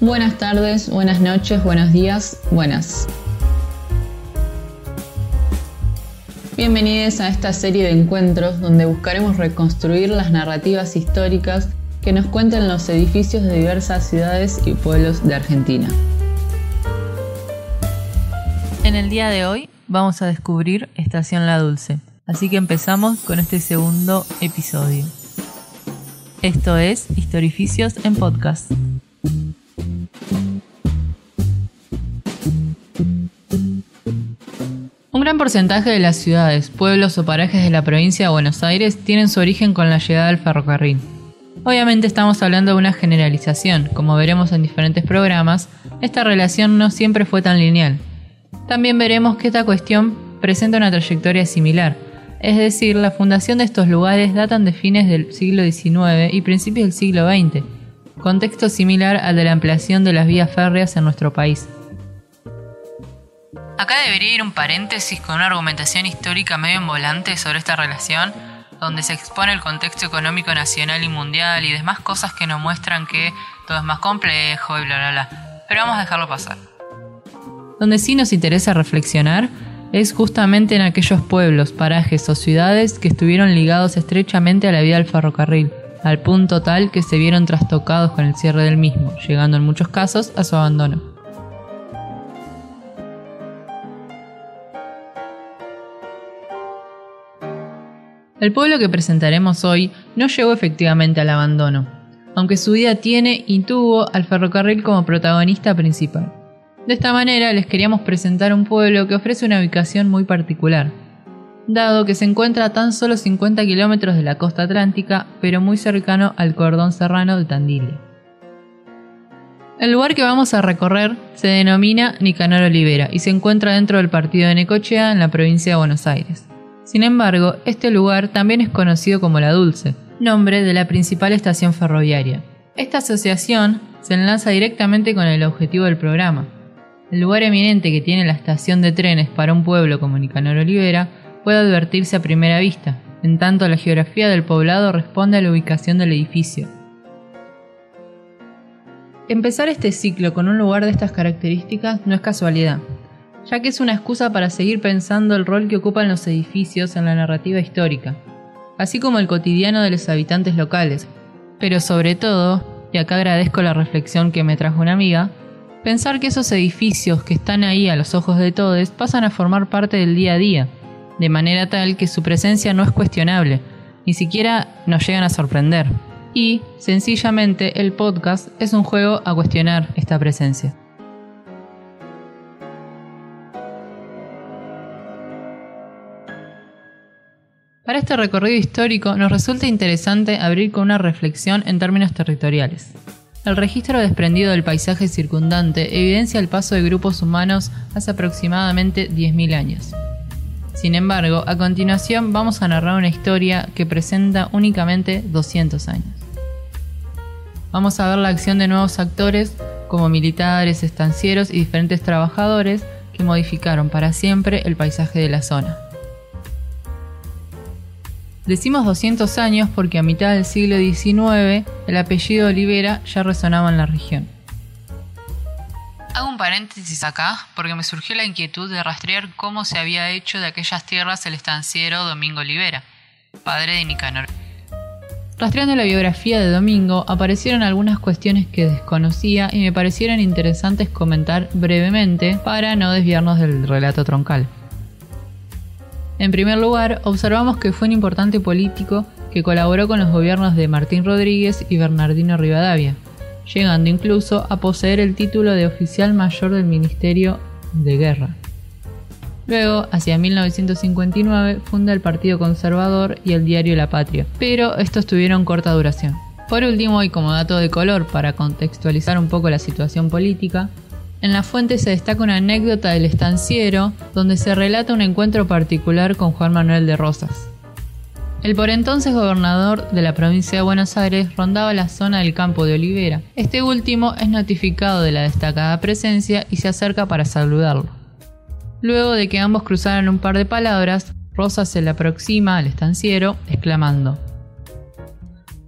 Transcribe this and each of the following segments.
Buenas tardes, buenas noches, buenos días, buenas. Bienvenidos a esta serie de encuentros donde buscaremos reconstruir las narrativas históricas que nos cuentan los edificios de diversas ciudades y pueblos de Argentina. En el día de hoy vamos a descubrir Estación La Dulce, así que empezamos con este segundo episodio. Esto es Historificios en Podcast. Gran porcentaje de las ciudades, pueblos o parajes de la provincia de Buenos Aires tienen su origen con la llegada del ferrocarril. Obviamente estamos hablando de una generalización, como veremos en diferentes programas, esta relación no siempre fue tan lineal. También veremos que esta cuestión presenta una trayectoria similar, es decir, la fundación de estos lugares datan de fines del siglo XIX y principios del siglo XX, contexto similar al de la ampliación de las vías férreas en nuestro país. Acá debería ir un paréntesis con una argumentación histórica medio en volante sobre esta relación, donde se expone el contexto económico nacional y mundial y demás cosas que nos muestran que todo es más complejo y bla bla bla. Pero vamos a dejarlo pasar. Donde sí nos interesa reflexionar es justamente en aquellos pueblos, parajes o ciudades que estuvieron ligados estrechamente a la vida del ferrocarril, al punto tal que se vieron trastocados con el cierre del mismo, llegando en muchos casos a su abandono. El pueblo que presentaremos hoy no llegó efectivamente al abandono, aunque su vida tiene y tuvo al ferrocarril como protagonista principal. De esta manera les queríamos presentar un pueblo que ofrece una ubicación muy particular, dado que se encuentra a tan solo 50 kilómetros de la costa atlántica, pero muy cercano al cordón serrano de Tandile. El lugar que vamos a recorrer se denomina Nicanor Olivera y se encuentra dentro del partido de Necochea en la provincia de Buenos Aires. Sin embargo, este lugar también es conocido como La Dulce, nombre de la principal estación ferroviaria. Esta asociación se enlaza directamente con el objetivo del programa. El lugar eminente que tiene la estación de trenes para un pueblo como Nicanor Olivera puede advertirse a primera vista, en tanto la geografía del poblado responde a la ubicación del edificio. Empezar este ciclo con un lugar de estas características no es casualidad, ya que es una excusa para seguir pensando el rol que ocupan los edificios en la narrativa histórica, así como el cotidiano de los habitantes locales. Pero sobre todo, y acá agradezco la reflexión que me trajo una amiga, pensar que esos edificios que están ahí a los ojos de todos pasan a formar parte del día a día, de manera tal que su presencia no es cuestionable, ni siquiera nos llegan a sorprender. Y, sencillamente, el podcast es un juego a cuestionar esta presencia. Para este recorrido histórico nos resulta interesante abrir con una reflexión en términos territoriales. El registro desprendido del paisaje circundante evidencia el paso de grupos humanos hace aproximadamente 10.000 años. Sin embargo, a continuación vamos a narrar una historia que presenta únicamente 200 años. Vamos a ver la acción de nuevos actores como militares, estancieros y diferentes trabajadores que modificaron para siempre el paisaje de la zona. Decimos 200 años porque a mitad del siglo XIX el apellido Olivera ya resonaba en la región. Hago un paréntesis acá porque me surgió la inquietud de rastrear cómo se había hecho de aquellas tierras el estanciero Domingo Olivera, padre de Nicanor. Rastreando la biografía de Domingo aparecieron algunas cuestiones que desconocía y me parecieron interesantes comentar brevemente para no desviarnos del relato troncal. En primer lugar, observamos que fue un importante político que colaboró con los gobiernos de Martín Rodríguez y Bernardino Rivadavia, llegando incluso a poseer el título de oficial mayor del Ministerio de Guerra. Luego, hacia 1959, funda el Partido Conservador y el diario La Patria, pero estos tuvieron corta duración. Por último, y como dato de color para contextualizar un poco la situación política, en la fuente se destaca una anécdota del estanciero donde se relata un encuentro particular con Juan Manuel de Rosas. El por entonces gobernador de la provincia de Buenos Aires rondaba la zona del campo de Olivera. Este último es notificado de la destacada presencia y se acerca para saludarlo. Luego de que ambos cruzaran un par de palabras, Rosas se le aproxima al estanciero, exclamando: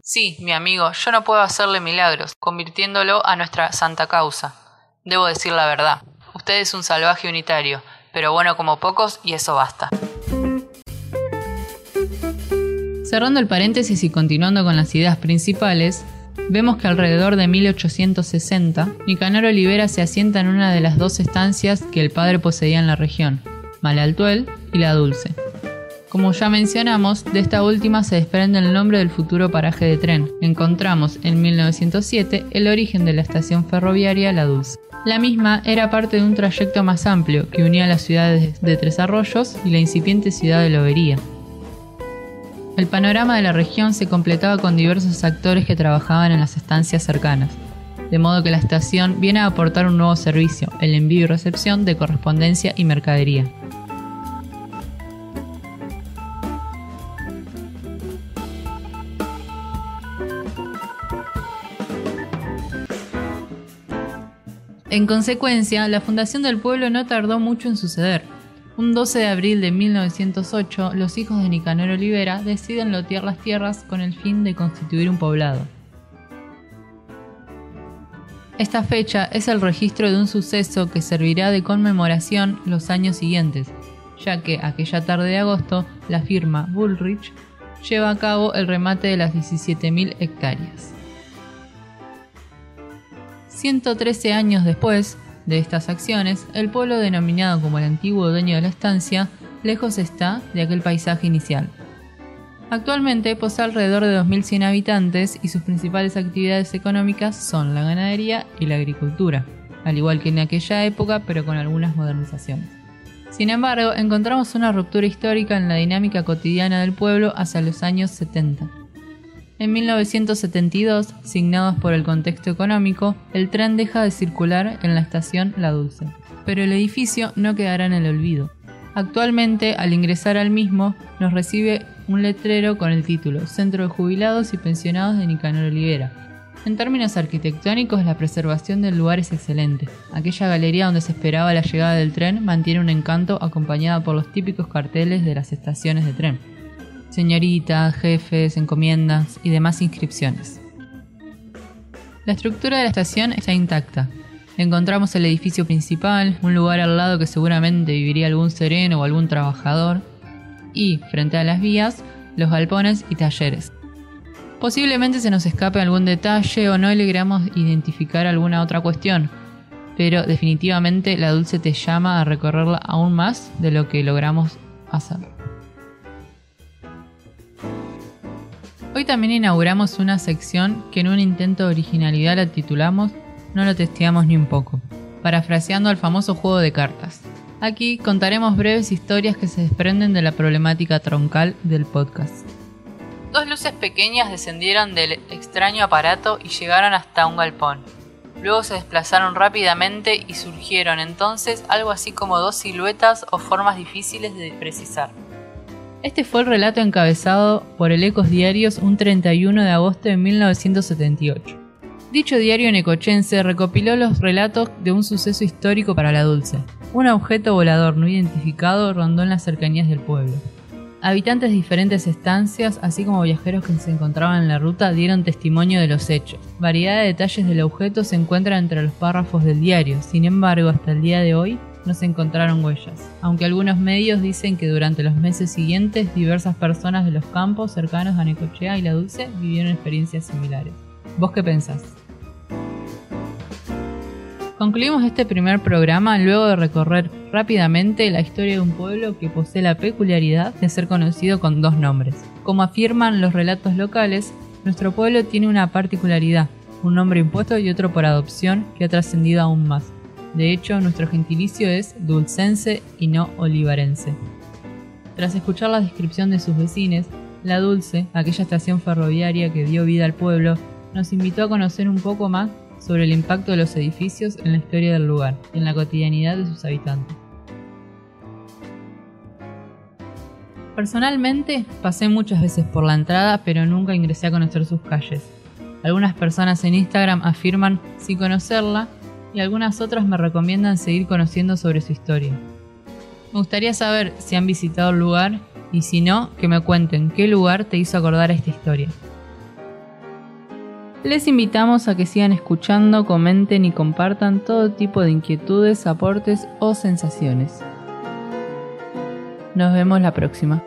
Sí, mi amigo, yo no puedo hacerle milagros, convirtiéndolo a nuestra santa causa. Debo decir la verdad. Usted es un salvaje unitario, pero bueno como pocos y eso basta. Cerrando el paréntesis y continuando con las ideas principales, vemos que alrededor de 1860, Nicanor Olivera se asienta en una de las dos estancias que el padre poseía en la región, Malaltuel y La Dulce. Como ya mencionamos, de esta última se desprende el nombre del futuro paraje de tren. Encontramos en 1907 el origen de la estación ferroviaria La Dulce. La misma era parte de un trayecto más amplio que unía las ciudades de Tres Arroyos y la incipiente ciudad de Lobería. El panorama de la región se completaba con diversos actores que trabajaban en las estancias cercanas, de modo que la estación viene a aportar un nuevo servicio, el envío y recepción de correspondencia y mercadería. En consecuencia, la fundación del pueblo no tardó mucho en suceder. Un 12 de abril de 1908, los hijos de Nicanor Olivera deciden lotear las tierras con el fin de constituir un poblado. Esta fecha es el registro de un suceso que servirá de conmemoración los años siguientes, ya que aquella tarde de agosto la firma Bullrich lleva a cabo el remate de las 17.000 hectáreas. 113 años después de estas acciones, el pueblo denominado como el antiguo dueño de la estancia, lejos está de aquel paisaje inicial. Actualmente posee alrededor de 2.100 habitantes y sus principales actividades económicas son la ganadería y la agricultura, al igual que en aquella época pero con algunas modernizaciones. Sin embargo, encontramos una ruptura histórica en la dinámica cotidiana del pueblo hacia los años 70 en 1972, signados por el contexto económico, el tren deja de circular en la estación La Dulce. Pero el edificio no quedará en el olvido. Actualmente, al ingresar al mismo, nos recibe un letrero con el título Centro de Jubilados y Pensionados de Nicanor Olivera. En términos arquitectónicos, la preservación del lugar es excelente. Aquella galería donde se esperaba la llegada del tren mantiene un encanto acompañada por los típicos carteles de las estaciones de tren señoritas, jefes, encomiendas y demás inscripciones. La estructura de la estación está intacta. Encontramos el edificio principal, un lugar al lado que seguramente viviría algún sereno o algún trabajador, y, frente a las vías, los galpones y talleres. Posiblemente se nos escape algún detalle o no logramos identificar alguna otra cuestión, pero definitivamente la dulce te llama a recorrerla aún más de lo que logramos hacer. Hoy también inauguramos una sección que en un intento de originalidad la titulamos No lo testeamos ni un poco, parafraseando al famoso juego de cartas. Aquí contaremos breves historias que se desprenden de la problemática troncal del podcast. Dos luces pequeñas descendieron del extraño aparato y llegaron hasta un galpón. Luego se desplazaron rápidamente y surgieron entonces algo así como dos siluetas o formas difíciles de precisar. Este fue el relato encabezado por el Ecos Diarios un 31 de agosto de 1978. Dicho diario necochense recopiló los relatos de un suceso histórico para la Dulce. Un objeto volador no identificado rondó en las cercanías del pueblo. Habitantes de diferentes estancias, así como viajeros que se encontraban en la ruta, dieron testimonio de los hechos. Variedad de detalles del objeto se encuentran entre los párrafos del diario, sin embargo, hasta el día de hoy no se encontraron huellas, aunque algunos medios dicen que durante los meses siguientes diversas personas de los campos cercanos a Necochea y La Dulce vivieron experiencias similares. ¿Vos qué pensás? Concluimos este primer programa luego de recorrer rápidamente la historia de un pueblo que posee la peculiaridad de ser conocido con dos nombres. Como afirman los relatos locales, nuestro pueblo tiene una particularidad, un nombre impuesto y otro por adopción que ha trascendido aún más. De hecho, nuestro gentilicio es dulcense y no olivarense. Tras escuchar la descripción de sus vecinos, La Dulce, aquella estación ferroviaria que dio vida al pueblo, nos invitó a conocer un poco más sobre el impacto de los edificios en la historia del lugar y en la cotidianidad de sus habitantes. Personalmente, pasé muchas veces por la entrada, pero nunca ingresé a conocer sus calles. Algunas personas en Instagram afirman sí conocerla, y algunas otras me recomiendan seguir conociendo sobre su historia. Me gustaría saber si han visitado el lugar y si no, que me cuenten qué lugar te hizo acordar esta historia. Les invitamos a que sigan escuchando, comenten y compartan todo tipo de inquietudes, aportes o sensaciones. Nos vemos la próxima.